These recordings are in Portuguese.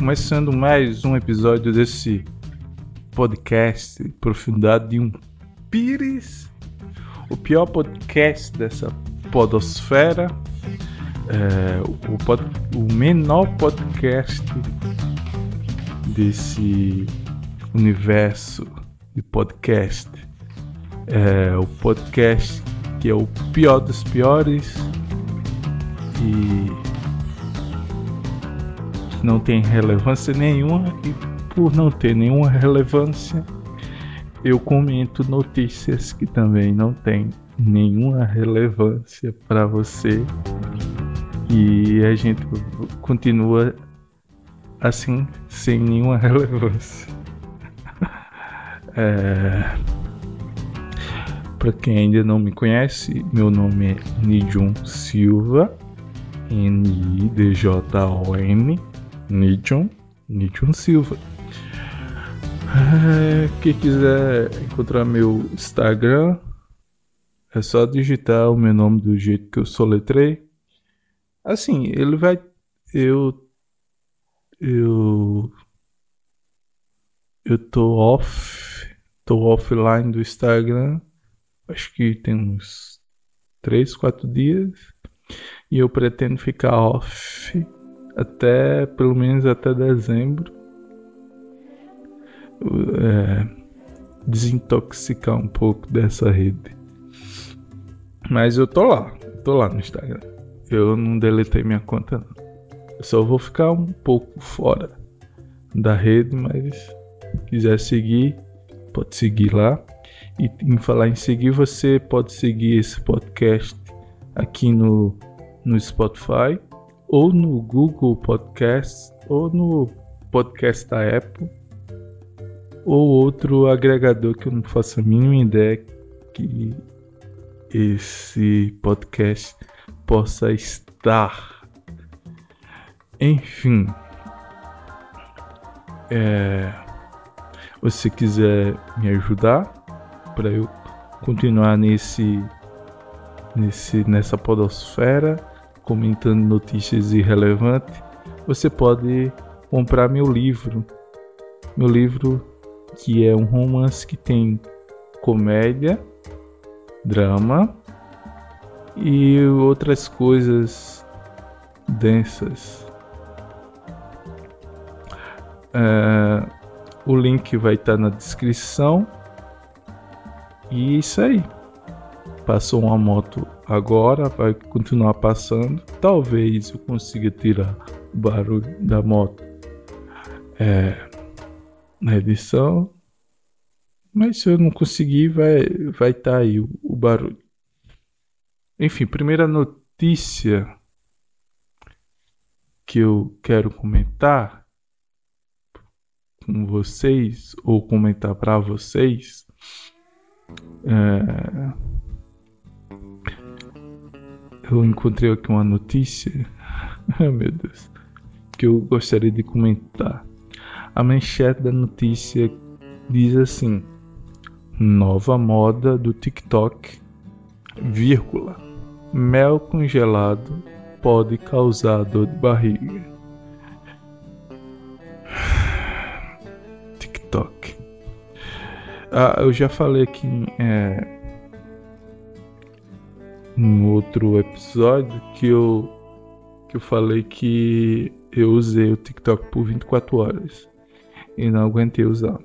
Começando mais um episódio desse podcast Profundidade de um Pires, o pior podcast dessa podosfera, é, o, pod, o menor podcast desse universo de podcast. É, o podcast que é o pior dos piores e não tem relevância nenhuma e por não ter nenhuma relevância eu comento notícias que também não tem nenhuma relevância para você e a gente continua assim sem nenhuma relevância. É... Para quem ainda não me conhece, meu nome é Nijun Silva, N-I-D-J-O-N, Nijun, Nijun Silva. É, quem quiser encontrar meu Instagram, é só digitar o meu nome do jeito que eu soletrei. Assim, ele vai. Eu. Eu. Eu tô off. Tô offline do Instagram. Acho que tem uns 3, 4 dias. E eu pretendo ficar off até pelo menos até dezembro. É, desintoxicar um pouco dessa rede. Mas eu tô lá, tô lá no Instagram. Eu não deletei minha conta não. Eu só vou ficar um pouco fora da rede, mas se quiser seguir, pode seguir lá. E em falar em seguir, você pode seguir esse podcast aqui no, no Spotify ou no Google Podcast, ou no podcast da Apple, ou outro agregador que eu não faço a mínima ideia que esse podcast possa estar. Enfim, é, você quiser me ajudar para eu continuar nesse, nesse nessa podosfera comentando notícias irrelevantes, você pode comprar meu livro. Meu livro que é um romance que tem comédia, drama e outras coisas densas. É, o link vai estar na descrição. E isso aí. Passou uma moto agora, vai continuar passando. Talvez eu consiga tirar o barulho da moto é, na edição. Mas se eu não conseguir, vai estar vai tá aí o, o barulho. Enfim, primeira notícia que eu quero comentar com vocês, ou comentar para vocês, é, eu encontrei aqui uma notícia, meu Deus, que eu gostaria de comentar. A manchete da notícia diz assim: Nova moda do TikTok, vírgula, mel congelado pode causar dor de barriga. TikTok. Ah, eu já falei aqui é, um outro episódio que eu que eu falei que eu usei o TikTok por 24 horas e não aguentei usar.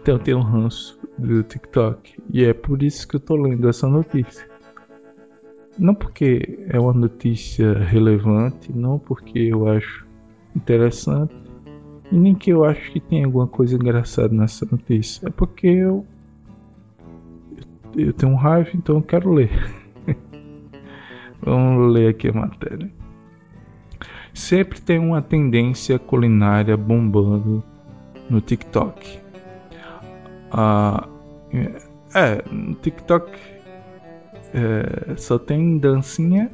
Então tem um ranço do TikTok e é por isso que eu tô lendo essa notícia. Não porque é uma notícia relevante, não porque eu acho interessante e nem que eu acho que tem alguma coisa engraçada nessa notícia. É porque eu eu tenho raiva, então eu quero ler. Vamos ler aqui a matéria. Sempre tem uma tendência culinária bombando no TikTok. Ah, é, no TikTok é, só tem dancinha,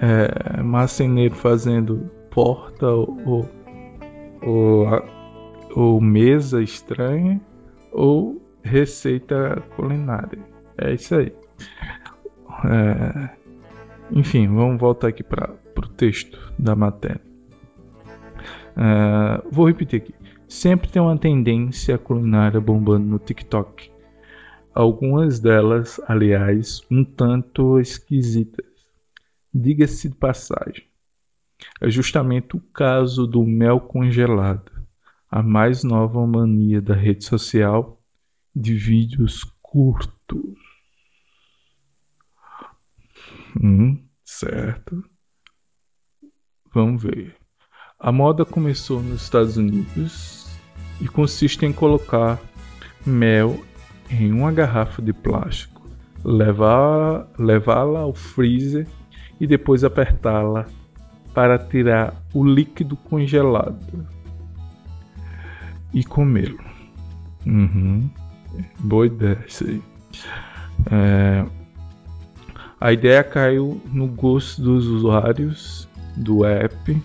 é, marceneiro fazendo porta ou, ou, ou mesa estranha, ou receita culinária. É isso aí. É... Enfim, vamos voltar aqui para o texto da matéria. Uh, vou repetir aqui. Sempre tem uma tendência culinária bombando no TikTok. Algumas delas, aliás, um tanto esquisitas. Diga-se de passagem. É justamente o caso do mel congelado, a mais nova mania da rede social de vídeos curtos. Hum, certo. Vamos ver. A moda começou nos Estados Unidos e consiste em colocar mel em uma garrafa de plástico, levá-la levá ao freezer e depois apertá-la para tirar o líquido congelado e comê-lo. Uhum. Boa ideia isso aí. É, a ideia caiu no gosto dos usuários do app.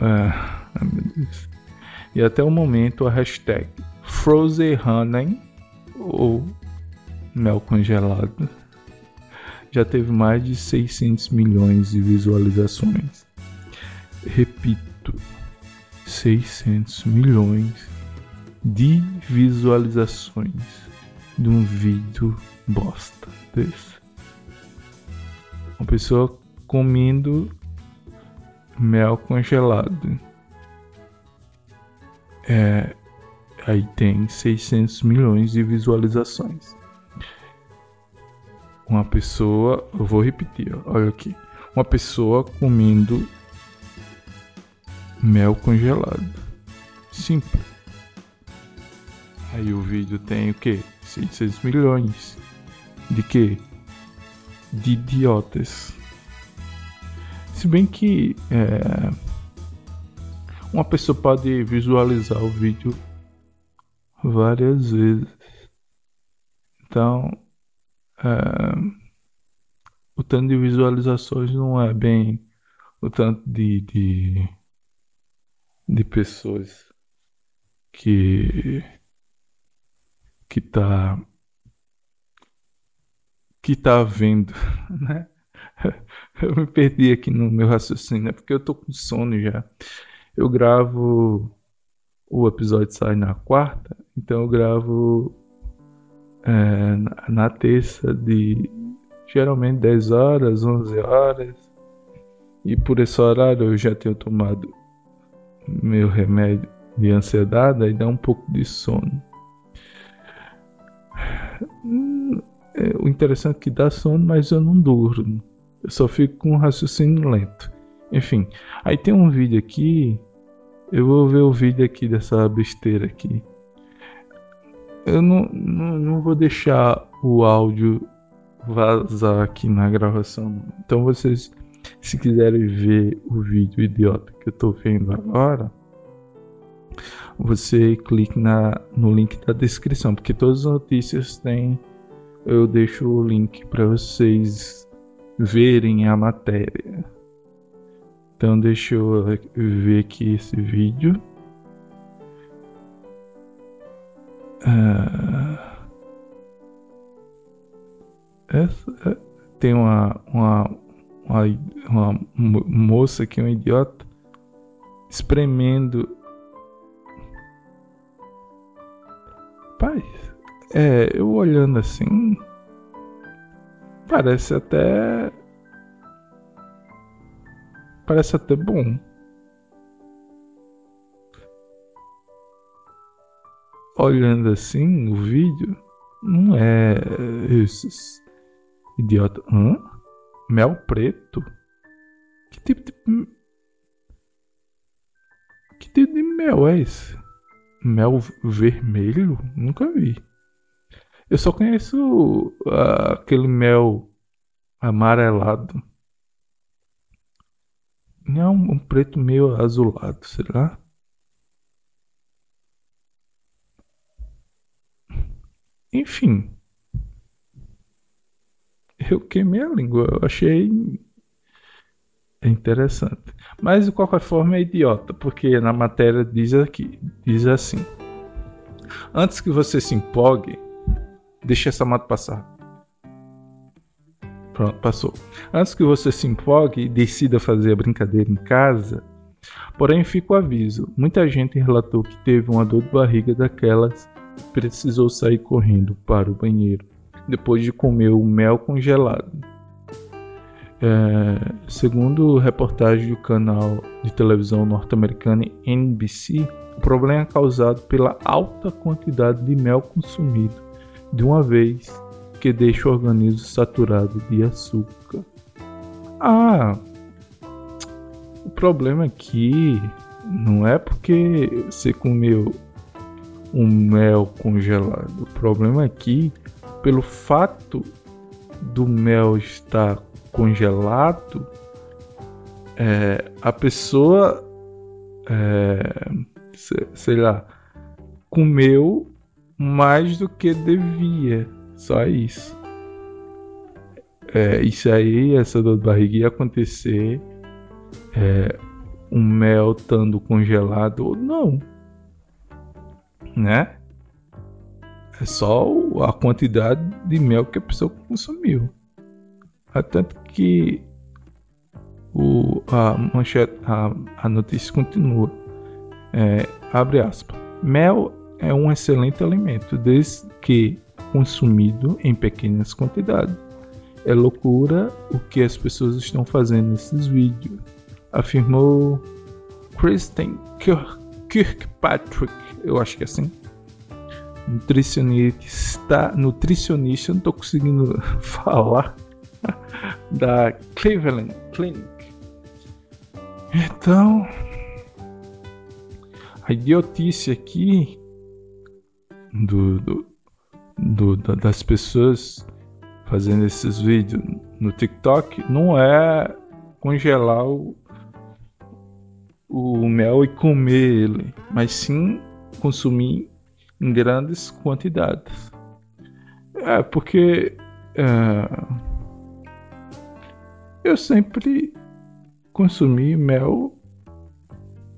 É, e até o momento a hashtag Frozen Honey ou mel congelado já teve mais de 600 milhões de visualizações. Repito, 600 milhões de visualizações de um vídeo bosta desse. Uma pessoa comendo mel congelado. É, aí tem 600 milhões de visualizações. Uma pessoa, eu vou repetir, olha aqui. Uma pessoa comendo mel congelado. Simples. Aí o vídeo tem o que? 600 milhões. De que? De idiotas. Se bem que é, uma pessoa pode visualizar o vídeo várias vezes. Então, é, o tanto de visualizações não é bem o tanto de, de, de pessoas que que tá que tá vendo, né? Eu me perdi aqui no meu raciocínio, é porque eu tô com sono já. Eu gravo o episódio sai na quarta, então eu gravo é, na, terça de geralmente 10 horas, 11 horas. E por esse horário eu já tenho tomado meu remédio de ansiedade, aí dá um pouco de sono. O interessante é que dá sono, mas eu não durmo. Eu só fico com um raciocínio lento. Enfim, aí tem um vídeo aqui. Eu vou ver o vídeo aqui dessa besteira aqui. Eu não, não, não vou deixar o áudio vazar aqui na gravação. Então vocês, se quiserem ver o vídeo idiota que eu tô vendo agora, você clique na, no link da descrição, porque todas as notícias têm. Eu deixo o link para vocês verem a matéria. Então deixa eu ver aqui esse vídeo. Uh, essa, é, tem uma, uma, uma, uma moça aqui, um idiota, espremendo Rapaz, é, eu olhando assim, parece até. Parece até bom. Olhando assim o vídeo, não é esses idiota. Hã? Mel preto? Que tipo de. Que tipo de mel é esse? Mel vermelho? Nunca vi. Eu só conheço uh, aquele mel amarelado. Não, um preto meio azulado, será? Enfim. Eu queimei a língua. Eu achei interessante. Mas de qualquer forma é idiota, porque na matéria diz aqui, diz assim: Antes que você se empolgue, deixe essa moto passar. Pronto, passou. Antes que você se empolgue e decida fazer a brincadeira em casa, Porém, fica o aviso: muita gente relatou que teve uma dor de barriga daquelas e precisou sair correndo para o banheiro depois de comer o mel congelado. É, segundo reportagem do canal de televisão norte-americano NBC, o problema é causado pela alta quantidade de mel consumido de uma vez que deixa o organismo saturado de açúcar. Ah, o problema aqui não é porque você comeu um mel congelado. O problema aqui, pelo fato do mel estar congelado, é, a pessoa, é, sei lá, comeu mais do que devia. Só isso. É, isso aí, essa dor de barriga ia acontecer. É, um mel estando congelado ou não. Né? É só a quantidade de mel que a pessoa consumiu. Tanto que o, a, manchete, a, a notícia continua. É, abre aspas. Mel é um excelente alimento, desde que consumido em pequenas quantidades. É loucura o que as pessoas estão fazendo nesses vídeos, afirmou Kristen Kirkpatrick, eu acho que é assim. Nutricionista, nutricionista, não estou conseguindo falar, da Cleveland Clinic. Então, a idiotice aqui do, do, do, das pessoas fazendo esses vídeos no TikTok não é congelar o, o mel e comer ele, mas sim consumir em grandes quantidades. É porque é, eu sempre consumi mel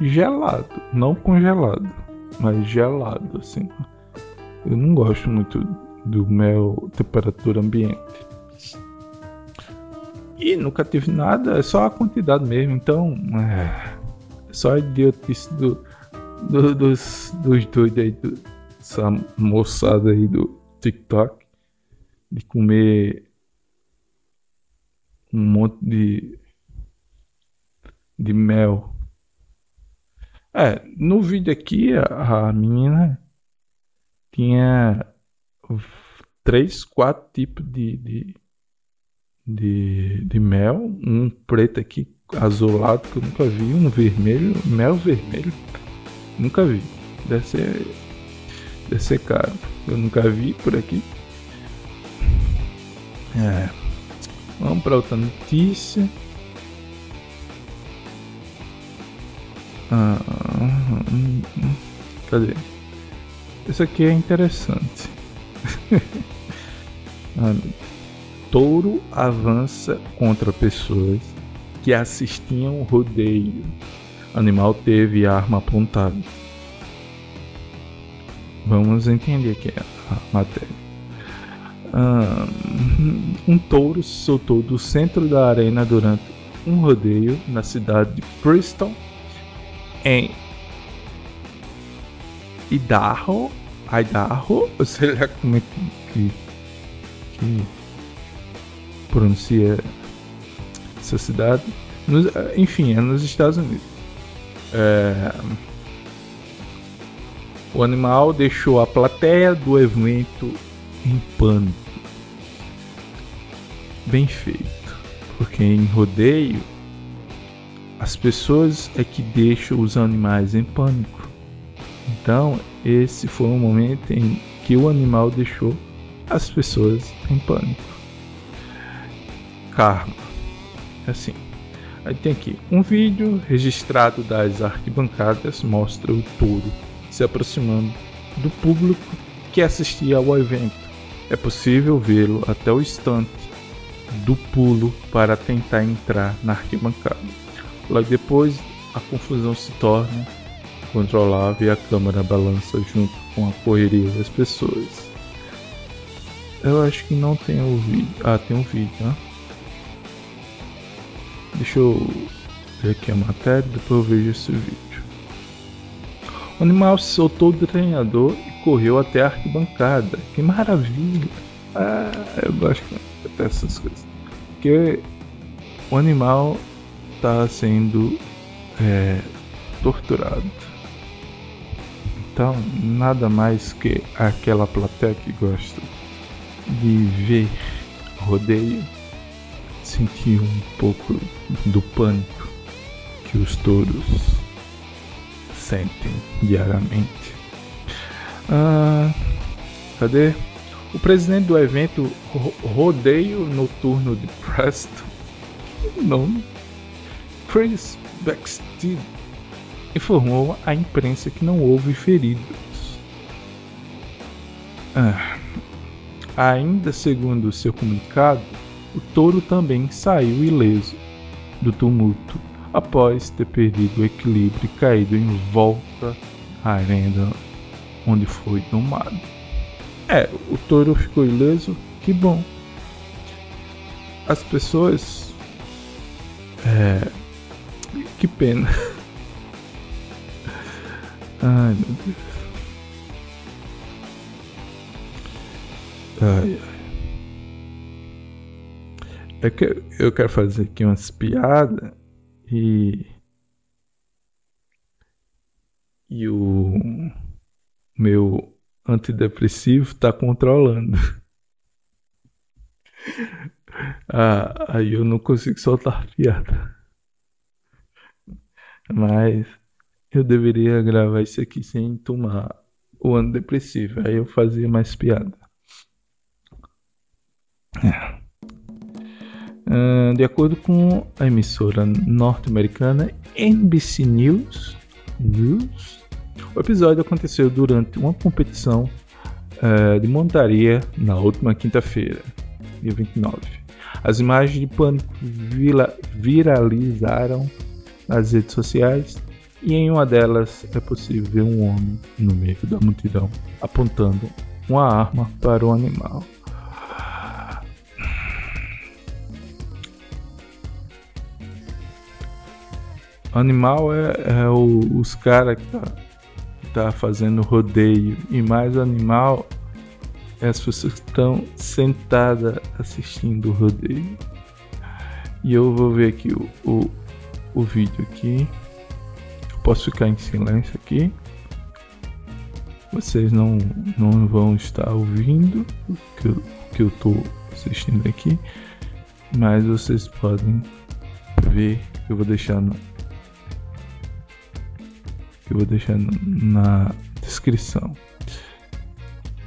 gelado, não congelado, mas gelado assim. Eu não gosto muito do mel temperatura ambiente. E nunca tive nada, é só a quantidade mesmo. Então, é, só a idiotice do, do, dos, dos doidos aí, do, essa moçada aí do TikTok, de comer um monte de, de mel. É, no vídeo aqui, a, a menina tinha três, quatro tipos de, de, de, de, mel. Um preto aqui, azulado, que eu nunca vi. Um vermelho, mel vermelho. Nunca vi. Deve ser, deve ser caro. Eu nunca vi por aqui. É. Vamos para outra notícia. Ah, hum, hum. Cadê? Isso aqui é interessante. Touro avança contra pessoas que assistiam o rodeio. Animal teve arma apontada. Vamos entender aqui a matéria. Um touro se soltou do centro da arena durante um rodeio na cidade de Bristol, em Idaho, Idaho, ou sei lá como é que, que pronuncia essa cidade. Nos, enfim, é nos Estados Unidos. É, o animal deixou a plateia do evento em pânico. Bem feito, porque em rodeio as pessoas é que deixam os animais em pânico. Então, esse foi um momento em que o animal deixou as pessoas em pânico. Karma. Assim. Aí tem aqui um vídeo registrado das arquibancadas mostra o touro se aproximando do público que assistia ao evento. É possível vê-lo até o instante do pulo para tentar entrar na arquibancada. Logo depois, a confusão se torna controlava e a câmera balança junto com a correria das pessoas. Eu acho que não tem o vídeo. Ah, tem um vídeo, né? Deixa eu ver aqui a matéria, depois eu vejo esse vídeo. O animal se soltou do treinador e correu até a arquibancada. Que maravilha! Ah, eu gosto dessas coisas. Porque o animal está sendo é, torturado. Então, nada mais que aquela plateia que gosta de ver rodeio sentir um pouco do pânico que os touros sentem diariamente. Ah, cadê? O presidente do evento Rodeio Noturno de Preston, nome, Chris Backstead, informou à imprensa que não houve feridos. Ah, ainda segundo seu comunicado, o touro também saiu ileso do tumulto após ter perdido o equilíbrio e caído em volta à arena onde foi domado. É, o touro ficou ileso, que bom. As pessoas. É. Que pena. Ai meu Deus. Ai ai. É que eu quero fazer aqui umas piadas e. E o meu antidepressivo tá controlando. ah, aí eu não consigo soltar piada. Mas eu deveria gravar isso aqui sem tomar o antidepressivo. Aí eu fazia mais piada. É. Uh, de acordo com a emissora norte-americana NBC News, News, o episódio aconteceu durante uma competição uh, de montaria na última quinta-feira, dia 29. As imagens de pânico viralizaram nas redes sociais e em uma delas é possível ver um homem no meio da multidão apontando uma arma para o animal. Animal é, é o, os caras que tá, tá fazendo rodeio. E mais animal é as pessoas que estão sentadas assistindo o rodeio. E eu vou ver aqui o, o, o vídeo aqui. Posso ficar em silêncio aqui. Vocês não, não vão estar ouvindo o que eu, que eu tô assistindo aqui. Mas vocês podem ver. Eu vou deixar no, que eu vou deixar na descrição.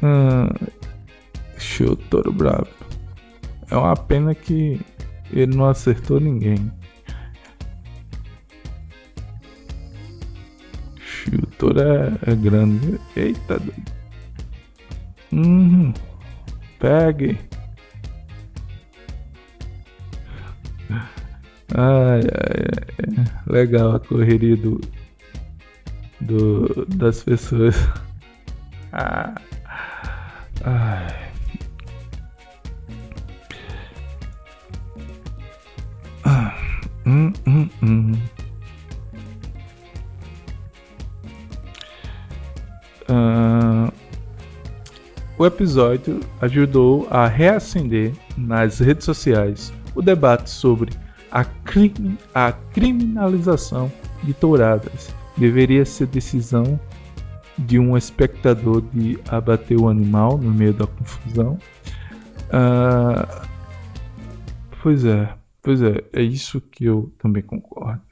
Ah, show Toro Bravo. É uma pena que ele não acertou ninguém. Toro é, é grande. Eita. Uhum. Pegue. Ai, ai, ai. Legal a correria do, do, das pessoas. Ah, ai. Ah, hum, hum, hum. O episódio ajudou a reacender nas redes sociais o debate sobre a, crime, a criminalização de touradas deveria ser decisão de um espectador de abater o animal no meio da confusão. Uh, pois é, pois é, é isso que eu também concordo.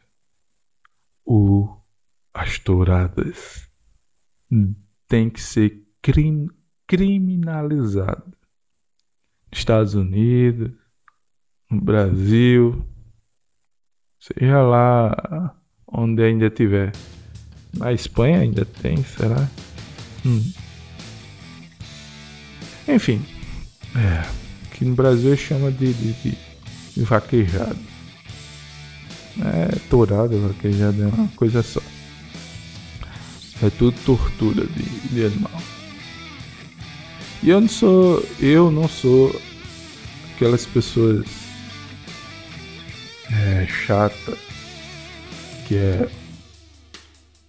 O, as touradas tem que ser crim, criminalizado. Estados Unidos, no Brasil, seja lá onde ainda tiver. Na Espanha ainda tem, será? Hum. Enfim. É, aqui no Brasil chama de, de, de, vaquejado. É tourada, vaquejado é uma coisa só. É tudo tortura de, de animal. E eu não sou. Eu não sou aquelas pessoas é, chata que é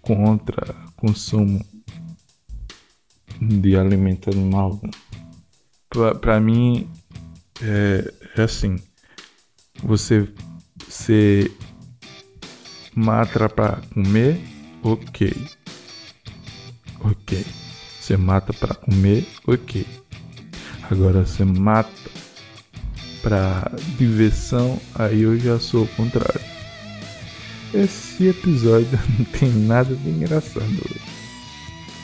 contra consumo de alimento animal. Para mim é, é, assim, você se mata para comer, ok, ok. Você mata para comer, ok. Agora você mata para diversão, aí eu já sou o contrário. Esse episódio não tem nada de engraçado.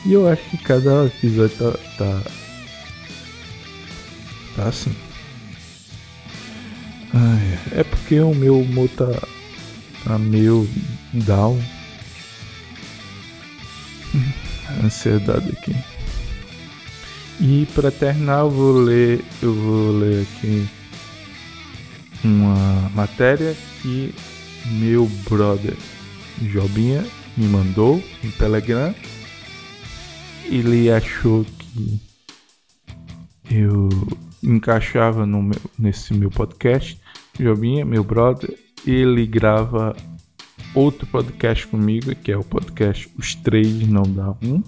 E eu acho que cada episódio tá, tá, tá assim. Ai, é porque o meu humor tá, tá meio down. Ansiedade aqui. E para terminar eu vou ler, eu vou ler aqui uma matéria que meu brother Jobinha me mandou no Telegram. Ele achou que eu encaixava no meu, nesse meu podcast. Jobinha, meu brother, ele grava outro podcast comigo, que é o podcast Os Três Não Dá Um.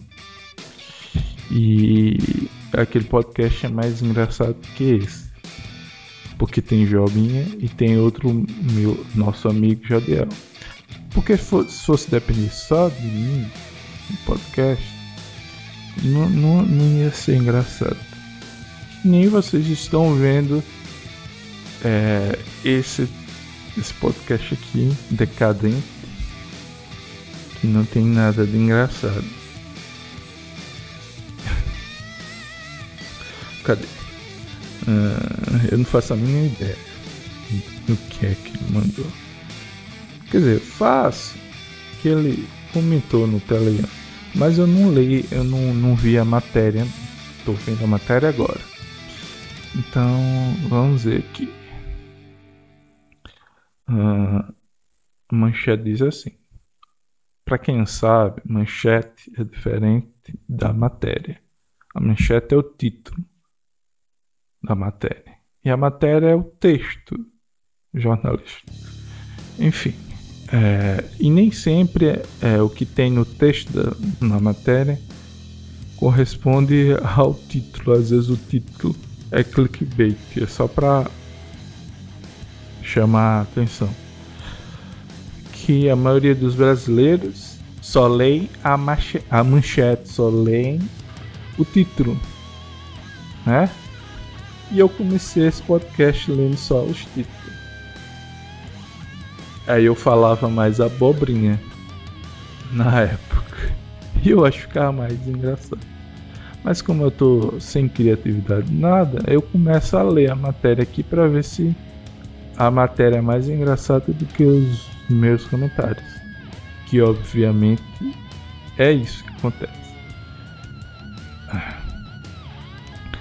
E aquele podcast é mais engraçado que esse. Porque tem Jobinha e tem outro meu nosso amigo Jadiel. Porque se fosse depender só de mim, no podcast, não, não, não ia ser engraçado. Nem vocês estão vendo é, esse, esse podcast aqui, decadente, que não tem nada de engraçado. Cadê? Uh, eu não faço a mínima ideia do que é que mandou. Quer dizer, faço que ele comentou no Telegram, mas eu não li, eu não, não vi a matéria. Estou vendo a matéria agora. Então, vamos ver aqui. Uh, manchete diz assim: Para quem sabe, manchete é diferente da matéria. A manchete é o título da matéria. E a matéria é o texto jornalista. Enfim, é, e nem sempre é, é, o que tem no texto da, na matéria corresponde ao título. Às vezes o título é clickbait, é só para chamar a atenção. Que a maioria dos brasileiros só leem a, a manchete, só leem o título, né? E eu comecei esse podcast lendo só os títulos. Aí eu falava mais abobrinha na época. E eu acho que ficava mais engraçado. Mas como eu tô sem criatividade nada, eu começo a ler a matéria aqui para ver se a matéria é mais engraçada do que os meus comentários. Que obviamente é isso que acontece.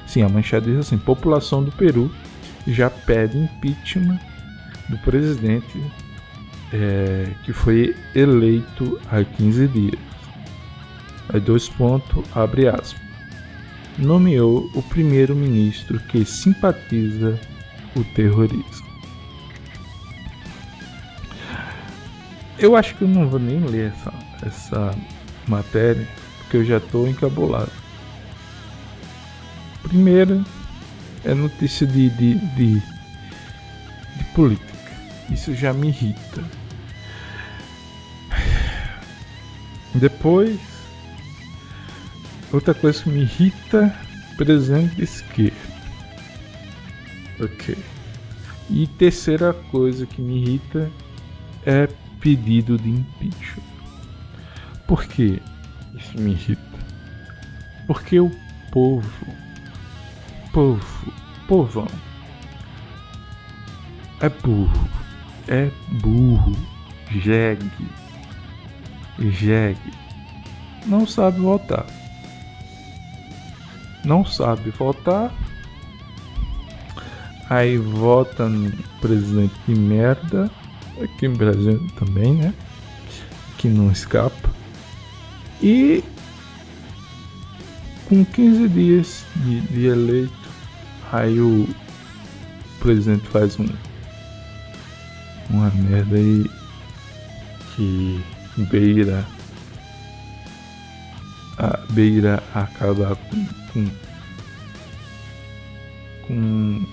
Sim, a manchete diz assim: população do Peru já pede impeachment do presidente é, que foi eleito há 15 dias. Aí dois pontos, abre aspas. Nomeou o primeiro-ministro que simpatiza o terrorismo. Eu acho que eu não vou nem ler essa, essa matéria, porque eu já estou encabulado. Primeiro, é notícia de, de, de, de política. Isso já me irrita. Depois, outra coisa que me irrita, presente de esquerda. Ok. E terceira coisa que me irrita é pedido de impeachment. Por que isso me irrita? Porque o povo, povo, povão, é burro, é burro, jegue, jegue, não sabe votar. Não sabe votar, aí vota no presidente de merda aqui no Brasil também, né? Que não escapa. E com 15 dias de, de eleito, aí o presidente faz um uma merda e que beira a, beira acabar com, com, com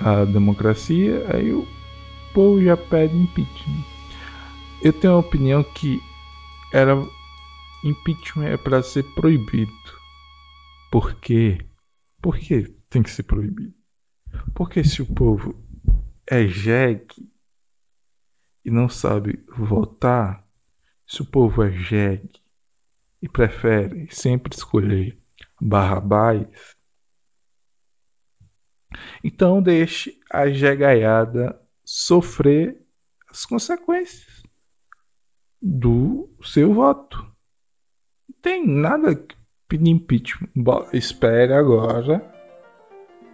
a democracia, aí o povo já pede impeachment. Eu tenho a opinião que era impeachment é para ser proibido. Por quê? Por que tem que ser proibido? Porque se o povo é jegue e não sabe votar, se o povo é jegue e prefere sempre escolher Barrabás, então deixe a jegaiada sofrer as consequências do seu voto. Não tem nada pedir impeachment. espere agora.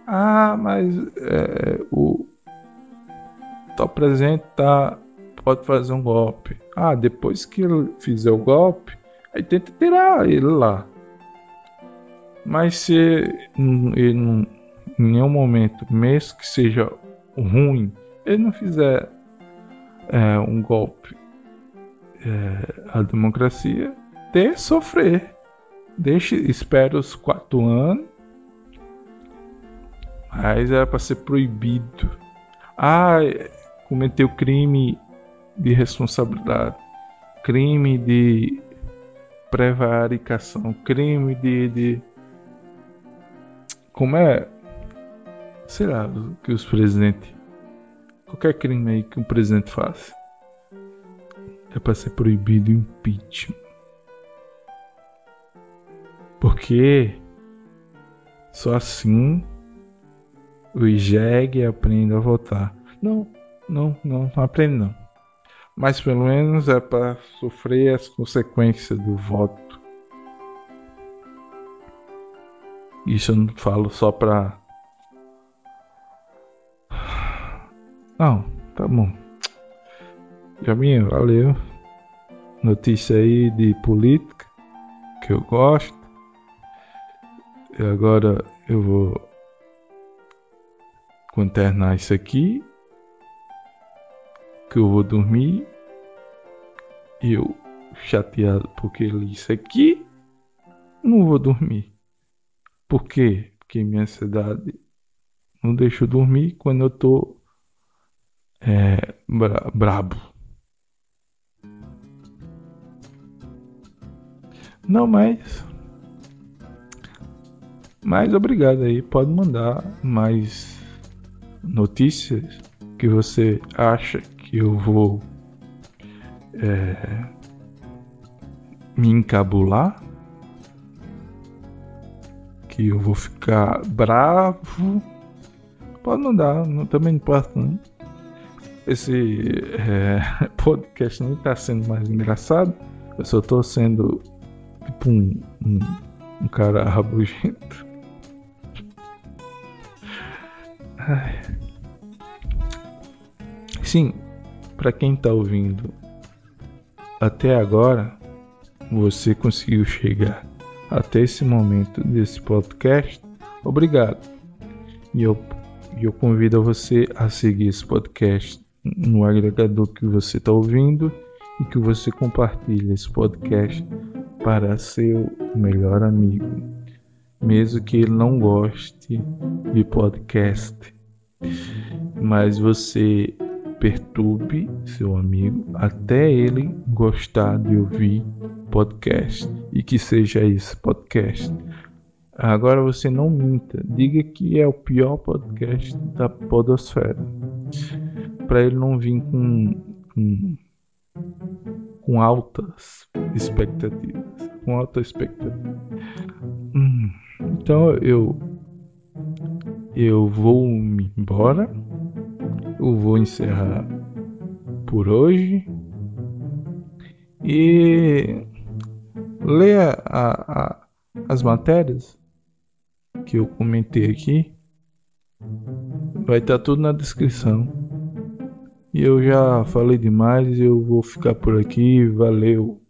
Ah, mas é, o tal presidente tá, pode fazer um golpe. Ah, depois que ele fizer o golpe, aí tenta tirar ele lá. Mas se ele em nenhum momento, mesmo que seja ruim, ele não fizer é, um golpe é, à democracia, ter sofrer. Deixe, espera os quatro anos. Mas era para ser proibido. Ah, cometeu crime de responsabilidade, crime de prevaricação, crime de, de como é, sei lá, que os presidentes, qualquer crime aí que um presidente faça, é para ser proibido impeachment. Porque só assim o IGEG aprende a votar. Não, não, não, não aprende não. Mas pelo menos é para sofrer as consequências do voto. Isso eu não falo só pra. Não, tá bom. Jaminho, valeu. Notícia aí de política que eu gosto. E agora eu vou conternar isso aqui que eu vou dormir. Eu chateado porque li isso aqui, não vou dormir. Por quê? Porque minha ansiedade não deixa eu dormir quando eu tô é, bra brabo. Não mais. Mas obrigado aí. Pode mandar mais notícias que você acha que eu vou é, me encabular, que eu vou ficar bravo. Pode não dar, não, também não importa. Não. Esse é, podcast nem está sendo mais engraçado. Eu só estou sendo tipo um, um, um cara rabugento. Ai. Sim, para quem está ouvindo até agora, você conseguiu chegar até esse momento desse podcast. Obrigado. E eu, eu convido você a seguir esse podcast no agregador que você está ouvindo e que você compartilhe esse podcast para seu melhor amigo, mesmo que ele não goste de podcast, mas você perturbe seu amigo até ele gostar de ouvir podcast e que seja esse podcast. Agora você não minta, diga que é o pior podcast da podosfera. Para ele não vir com, com, com altas expectativas, com alta expectativa. Hum, então eu eu vou me embora eu vou encerrar por hoje e leia a, a, as matérias que eu comentei aqui. Vai estar tá tudo na descrição. E eu já falei demais, eu vou ficar por aqui. Valeu.